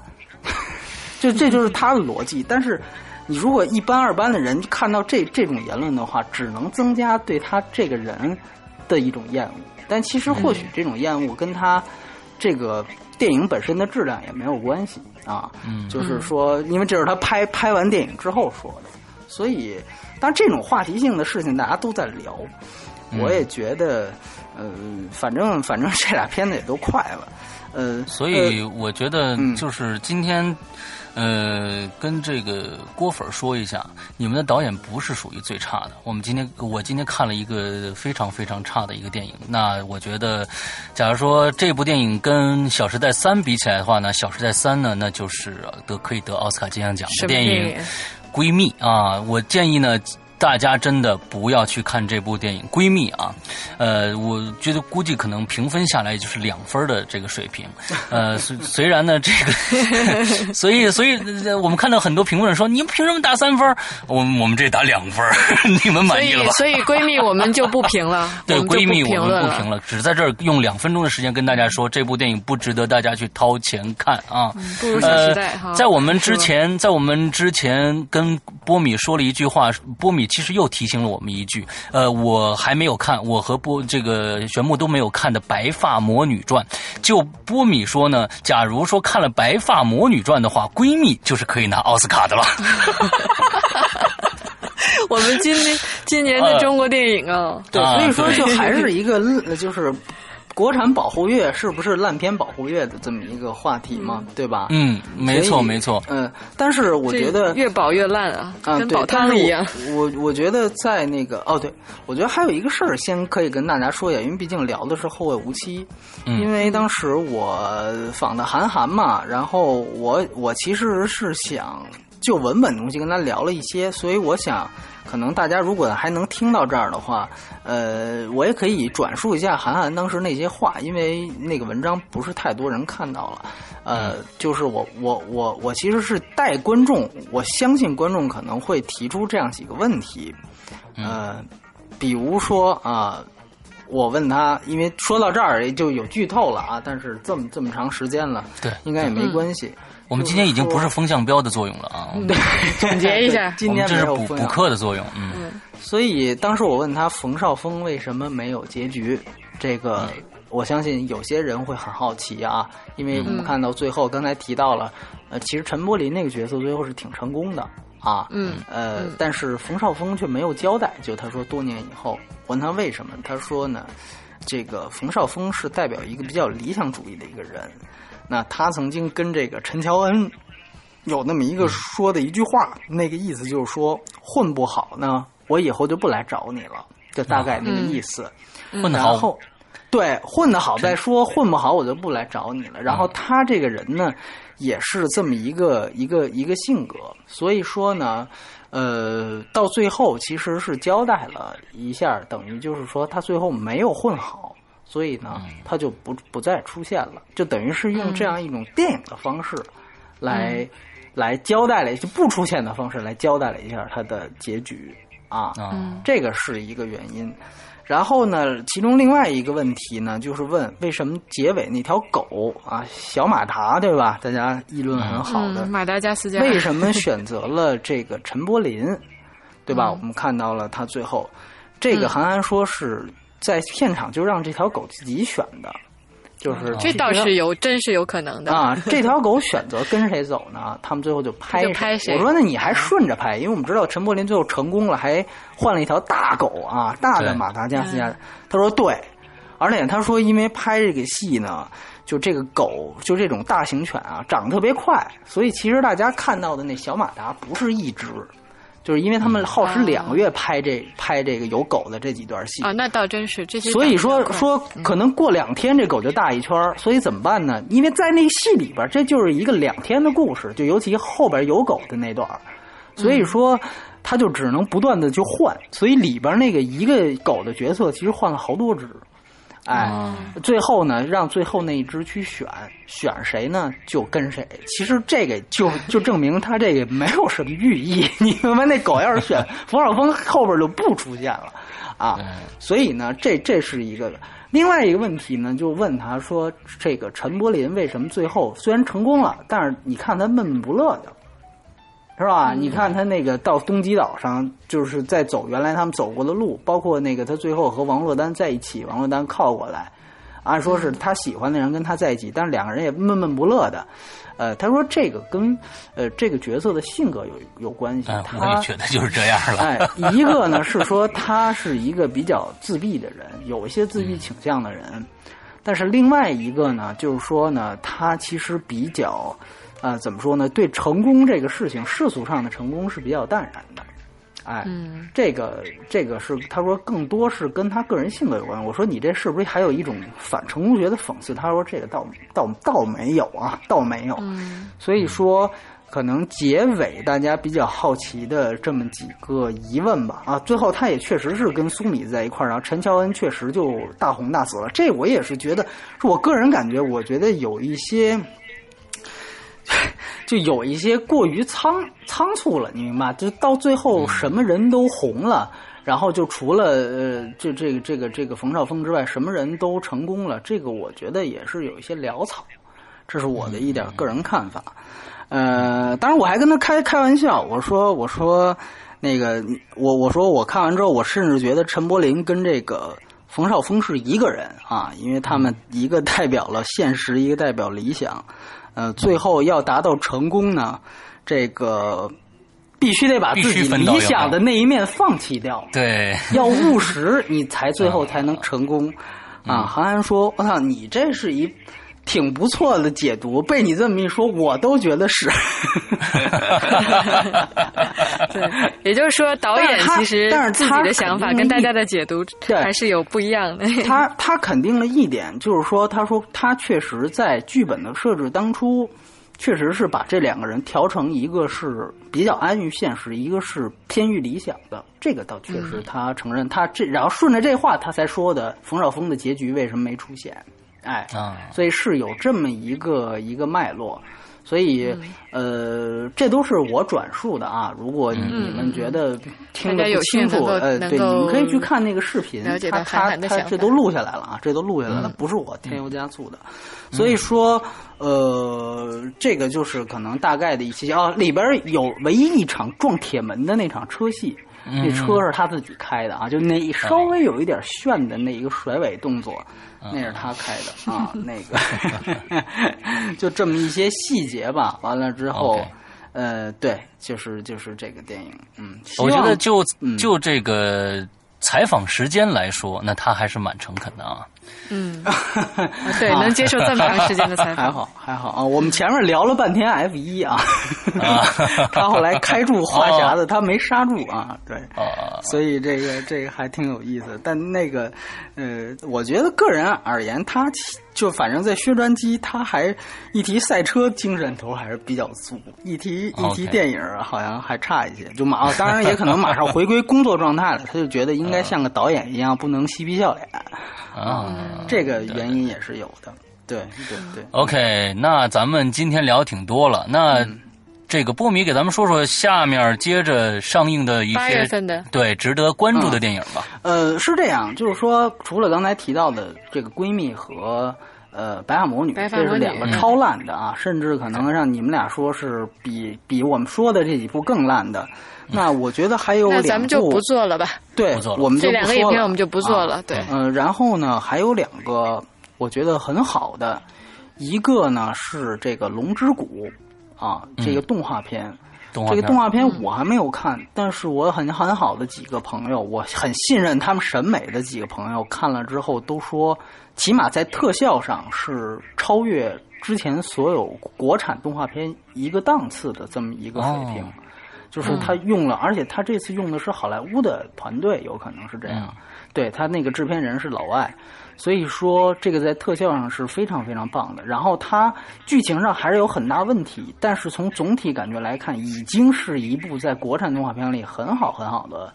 就这就是他的逻辑。但是你如果一般二般的人看到这这种言论的话，只能增加对他这个人的一种厌恶。但其实或许这种厌恶跟他这个电影本身的质量也没有关系啊。嗯，就是说，因为这是他拍拍完电影之后说的。所以，但这种话题性的事情大家都在聊，我也觉得，呃，反正 反正这俩片子也都快了，呃，所以我觉得就是今天，呃，跟这个郭粉说一下，你们的导演不是属于最差的。我们今天我今天看了一个非常非常差的一个电影，那我觉得，假如说这部电影跟《小时代三》比起来的话呢，《小时代三》呢，那就是得可以得奥斯卡金像奖的电影。闺蜜啊，我建议呢。大家真的不要去看这部电影《闺蜜》啊，呃，我觉得估计可能评分下来就是两分的这个水平，呃，虽虽然呢这个，所以所以我们看到很多评论说你们凭什么打三分？我我们这打两分，你们满意了吧？所以闺蜜我们就不评了，对闺蜜我们不评了，只在这儿用两分钟的时间跟大家说这部电影不值得大家去掏钱看啊。不如小时代哈。在我们之前，在我们之前跟波米说了一句话，波米。其实又提醒了我们一句，呃，我还没有看，我和波这个玄牧都没有看的《白发魔女传》。就波米说呢，假如说看了《白发魔女传》的话，闺蜜就是可以拿奥斯卡的了。我们今年今年的中国电影啊，对，所以说就还是一个就是。国产保护月是不是烂片保护月的这么一个话题嘛？对吧？嗯，没错，没错。嗯，但是我觉得越保越烂啊，跟保汤一样。我我觉得在那个哦，对，我觉得还有一个事儿，先可以跟大家说一下，因为毕竟聊的是《后会无期》。嗯。因为当时我访的韩寒嘛，然后我我其实是想就文本东西跟他聊了一些，所以我想，可能大家如果还能听到这儿的话，呃，我也可以转述一下韩寒当时那些话，因为那个文章不是太多人看到了。呃，就是我我我我其实是带观众，我相信观众可能会提出这样几个问题，呃，比如说啊。我问他，因为说到这儿就有剧透了啊，但是这么这么长时间了，对，应该也没关系。我们今天已经不是风向标的作用了啊，对，总结一下，今天这是补补课的作用，嗯。所以当时我问他冯绍峰为什么没有结局，这个我相信有些人会很好奇啊，因为我们看到最后刚才提到了，呃，其实陈柏霖那个角色最后是挺成功的。啊，嗯，呃，但是冯绍峰却没有交代。就他说，多年以后问他为什么，他说呢，这个冯绍峰是代表一个比较理想主义的一个人。那他曾经跟这个陈乔恩有那么一个说的一句话，那个意思就是说，混不好呢，我以后就不来找你了，就大概那个意思。混得好，对，混得好再说，混不好我就不来找你了。然后他这个人呢。也是这么一个一个一个性格，所以说呢，呃，到最后其实是交代了一下，等于就是说他最后没有混好，所以呢，它就不不再出现了，就等于是用这样一种电影的方式来来交代了，就不出现的方式来交代了一下它的结局啊，这个是一个原因。然后呢，其中另外一个问题呢，就是问为什么结尾那条狗啊，小马达对吧？大家议论很好的。马达加斯加，为什么选择了这个陈柏霖，对吧？我们看到了他最后，这个韩寒说是在现场就让这条狗自己选的。就是这倒是有，真是有可能的啊！这条狗选择跟谁走呢？他们最后就拍谁。我说那你还顺着拍，因为我们知道陈柏霖最后成功了，还换了一条大狗啊，大的马达加斯加。他说对，而且他说因为拍这个戏呢，就这个狗就这种大型犬啊，长得特别快，所以其实大家看到的那小马达不是一只。就是因为他们耗时两个月拍这拍这个有狗的这几段戏啊，那倒真是这些。所以说说可能过两天这狗就大一圈所以怎么办呢？因为在那戏里边，这就是一个两天的故事，就尤其后边有狗的那段所以说他就只能不断的就换，所以里边那个一个狗的角色其实换了好多只。哎，最后呢，让最后那一只去选，选谁呢就跟谁。其实这个就就证明他这个没有什么寓意。你明白？那狗要是选 冯绍峰，后边就不出现了啊。所以呢，这这是一个。另外一个问题呢，就问他说：“这个陈柏霖为什么最后虽然成功了，但是你看他闷闷不乐的。”是吧？你看他那个到东极岛上，就是在走原来他们走过的路，包括那个他最后和王珞丹在一起，王珞丹靠过来，按说是他喜欢的人跟他在一起，但是两个人也闷闷不乐的。呃，他说这个跟呃这个角色的性格有有关系。我也觉得就是这样了。哎，一个呢是说他是一个比较自闭的人，有一些自闭倾向的人，但是另外一个呢，就是说呢，他其实比较。啊，怎么说呢？对成功这个事情，世俗上的成功是比较淡然的。哎，这个这个是他说更多是跟他个人性格有关。我说你这是不是还有一种反成功学的讽刺？他说这个倒倒倒没有啊，倒没有。所以说，可能结尾大家比较好奇的这么几个疑问吧。啊，最后他也确实是跟苏米在一块儿，然后陈乔恩确实就大红大紫了。这我也是觉得，是我个人感觉，我觉得有一些。就有一些过于仓仓促了，你明白？就到最后什么人都红了，然后就除了呃，就这个这个这个冯绍峰之外，什么人都成功了。这个我觉得也是有一些潦草，这是我的一点个人看法。呃，当然我还跟他开开玩笑，我说我说那个我我说我看完之后，我甚至觉得陈柏霖跟这个冯绍峰是一个人啊，因为他们一个代表了现实，一个代表理想。呃，最后要达到成功呢，这个必须得把自己理想的那一面放弃掉。对，要务实，你才最后才能成功。啊，韩寒说：“我操，你这是一挺不错的解读。”被你这么一说，我都觉得是。对，也就是说，导演其实但是自己的想法跟大家的解读还是有不一样的。他他肯定了一点，就是说，他说他确实在剧本的设置当初，确实是把这两个人调成一个是比较安于现实，一个是偏于理想的。这个倒确实他承认，他这然后顺着这话他才说的冯绍峰的结局为什么没出现？哎，啊，所以是有这么一个一个脉络。所以，呃，这都是我转述的啊。如果你们觉得听得不清楚，呃，对，你们可以去看那个视频，他他他这都录下来了啊，这都录下来了，不是我添油加醋的。所以说，呃，这个就是可能大概的一些啊，里边有唯一一场撞铁门的那场车戏。那车是他自己开的啊，就那稍微有一点炫的那一个甩尾动作，那是他开的 啊。那个 就这么一些细节吧。完了之后，呃，对，就是就是这个电影，嗯，我觉得就就这个采访时间来说，那他还是蛮诚恳的啊。嗯，对，能接受这么长时间的采访，还好还好啊。我们前面聊了半天 F 一啊，他后来开住话匣子，他没刹住啊，对，所以这个这个还挺有意思。但那个呃，我觉得个人而言，他就反正在薛传机，他还一提赛车精神头还是比较足，一提一提电影好像还差一些。就马，当然也可能马上回归工作状态了，他就觉得应该像个导演一样，不能嬉皮笑脸。啊，这个原因也是有的，对对对。OK，那咱们今天聊挺多了，那这个波米给咱们说说下面接着上映的一些对值得关注的电影吧。呃，是这样，就是说，除了刚才提到的这个闺蜜和呃白发魔女，这是两个超烂的啊，甚至可能让你们俩说是比比我们说的这几部更烂的。那我觉得还有两部，咱们就不做了吧。对，我们这两个影片我们就不做了。对，嗯，然后呢，还有两个我觉得很好的，一个呢是这个《龙之谷》啊，这个动画片。这个动画片我还没有看，但是我很很好的几个朋友，我很信任他们审美的几个朋友看了之后都说，起码在特效上是超越之前所有国产动画片一个档次的这么一个水平。就是他用了，而且他这次用的是好莱坞的团队，有可能是这样。对他那个制片人是老外，所以说这个在特效上是非常非常棒的。然后它剧情上还是有很大问题，但是从总体感觉来看，已经是一部在国产动画片里很好很好的，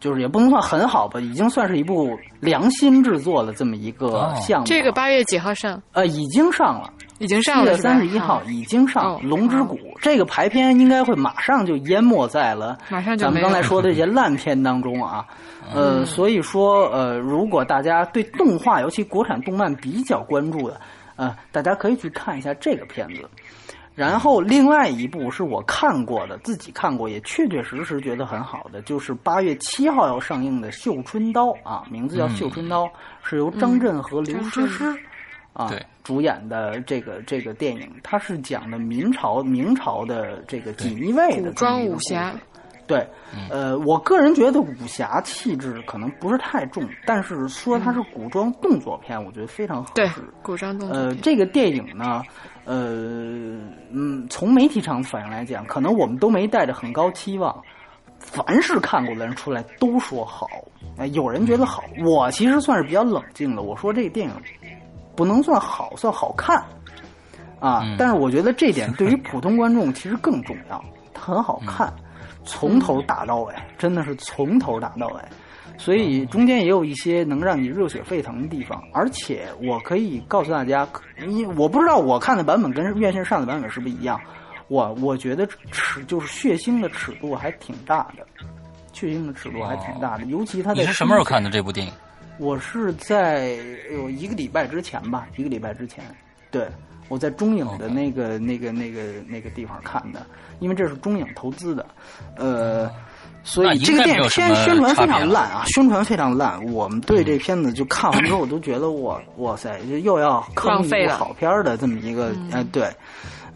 就是也不能算很好吧，已经算是一部良心制作的这么一个项目。这个八月几号上？呃，已经上了。已经上了，七月三十一号已经上《龙之谷》这个排片应该会马上就淹没在了马上就咱们刚才说的这些烂片当中啊。呃，所以说呃，如果大家对动画，尤其国产动漫比较关注的，呃，大家可以去看一下这个片子。然后另外一部是我看过的，自己看过也确确实实觉得很好的，就是八月七号要上映的《绣春刀》啊，名字叫《绣春刀》，是由张震和刘诗诗。啊，主演的这个这个电影，它是讲的明朝明朝的这个锦衣卫的古装武侠。对，呃，我个人觉得武侠气质可能不是太重，但是说它是古装动作片，我觉得非常合适。古装动作。呃，这个电影呢，呃，嗯，从媒体上反应来讲，可能我们都没带着很高期望。凡是看过的人出来都说好，哎，有人觉得好，我其实算是比较冷静的。我说这个电影。不能算好，算好看，啊！但是我觉得这点对于 普通观众其实更重要。它很好看，从头打到尾，真的是从头打到尾。所以中间也有一些能让你热血沸腾的地方。而且我可以告诉大家，你我不知道我看的版本跟院线上的版本是不是一样。我我觉得尺就是血腥的尺度还挺大的，血腥的尺度还挺大的。尤其他在你是什么时候看的这部电影？我是在有一个礼拜之前吧，一个礼拜之前，对，我在中影的那个那个那个那个地方看的，因为这是中影投资的，呃，所以这个电影宣宣传非常烂啊，宣传非常烂。我们对这片子就看完之后，我都觉得哇哇塞，又要坑一部好片的这么一个，哎，对。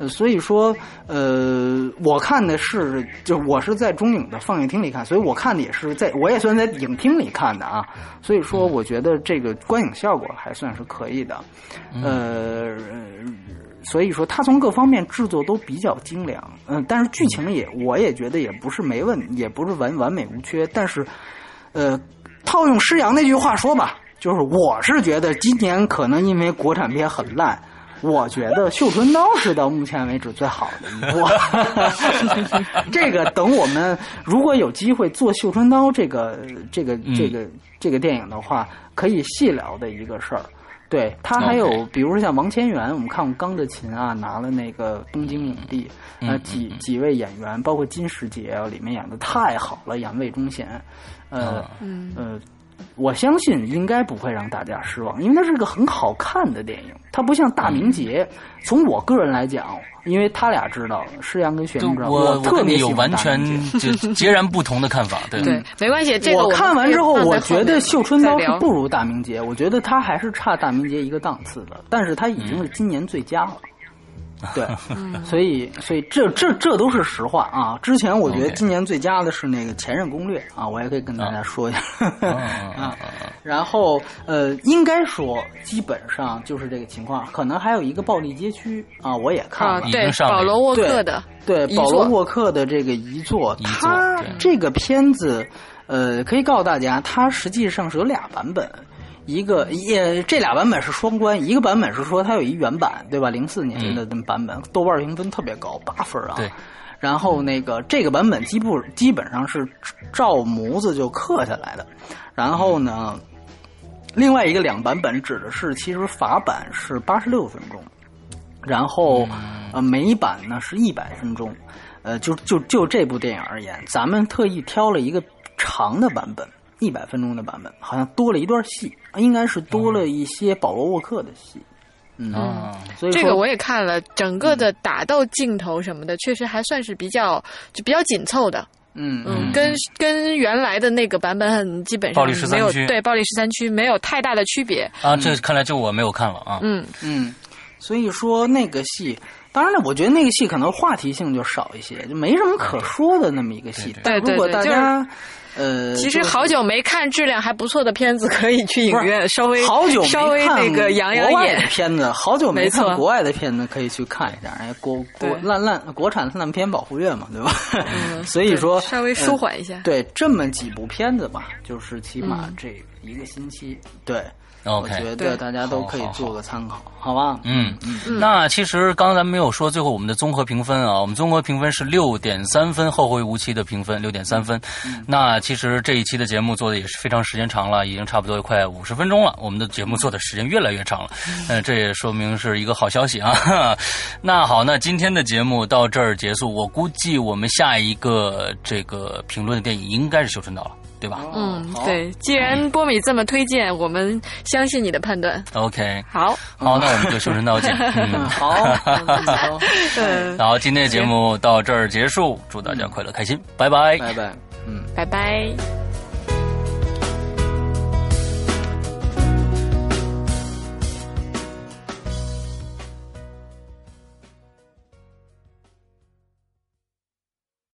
所以说，呃，我看的是，就我是在中影的放映厅里看，所以我看的也是在，我也算在影厅里看的啊。所以说，我觉得这个观影效果还算是可以的，呃，所以说它从各方面制作都比较精良，嗯，但是剧情也，我也觉得也不是没问，也不是完完美无缺。但是，呃，套用施洋那句话说吧，就是我是觉得今年可能因为国产片很烂。我觉得《绣春刀》是到目前为止最好的一部。这个等我们如果有机会做《绣春刀》这个这个这个这个电影的话，可以细聊的一个事儿。对他还有，比如说像王千源，我们看过《钢的琴》啊，拿了那个东京影帝，呃，几几位演员，包括金世杰里面演的太好了，演魏忠贤，呃，嗯呃。我相信应该不会让大家失望，因为它是个很好看的电影。它不像《大明劫》，从我个人来讲，因为他俩知道，施洋跟玄知道，我特别有完全就 截然不同的看法。对对，没关系。这个我看完之后，我觉得《绣春刀》是不如《大明劫》，我觉得它还是差《大明劫》一个档次的，但是它已经是今年最佳了。对，所以所以这这这都是实话啊！之前我觉得今年最佳的是那个《前任攻略》啊，我也可以跟大家说一下啊。然后呃，应该说基本上就是这个情况，可能还有一个《暴力街区》啊，我也看了，对，保罗沃克的，对，保罗沃克的这个遗作，他这个片子呃，可以告诉大家，它实际上是有俩版本。一个也这俩版本是双关，一个版本是说它有一原版，对吧？零四年的版本，豆瓣评分特别高，八分啊。对。然后那个这个版本基不基本上是照模子就刻下来的。然后呢，另外一个两版本指的是其实法版是八十六分钟，然后呃美版呢是一百分钟。呃，就就就这部电影而言，咱们特意挑了一个长的版本。一百分钟的版本好像多了一段戏，应该是多了一些保罗沃克的戏。嗯，所以这个我也看了，整个的打斗镜头什么的，确实还算是比较就比较紧凑的。嗯嗯，跟跟原来的那个版本基本上没有对暴力十三区没有太大的区别啊。这看来就我没有看了啊。嗯嗯，所以说那个戏，当然了，我觉得那个戏可能话题性就少一些，就没什么可说的那么一个戏。但如果大家。呃，其实好久没看质量还不错的片子，可以去影院稍微好久稍微那个养养眼。片子好久没看国外的片子，可以去看一下。哎，国国烂烂国产烂片保护月嘛，对吧？所以说稍微舒缓一下。对，这么几部片子吧，就是起码这一个星期，对。OK，我觉得大家都可以做个参考，好吧？嗯嗯。那其实刚刚咱们没有说最后我们的综合评分啊，我们综合评分是六点三分，后会无期的评分六点三分。那其实这一期的节目做的也是非常时间长了，已经差不多快五十分钟了。我们的节目做的时间越来越长了，嗯，这也说明是一个好消息啊。那好，那今天的节目到这儿结束。我估计我们下一个这个评论的电影应该是《绣春刀》了。对吧？嗯，对。既然波米这么推荐，我们相信你的判断。OK，好，好，那我们就修身刀见。嗯，好，好。好，今天的节目到这儿结束，祝大家快乐开心，拜拜，拜拜，嗯，拜拜。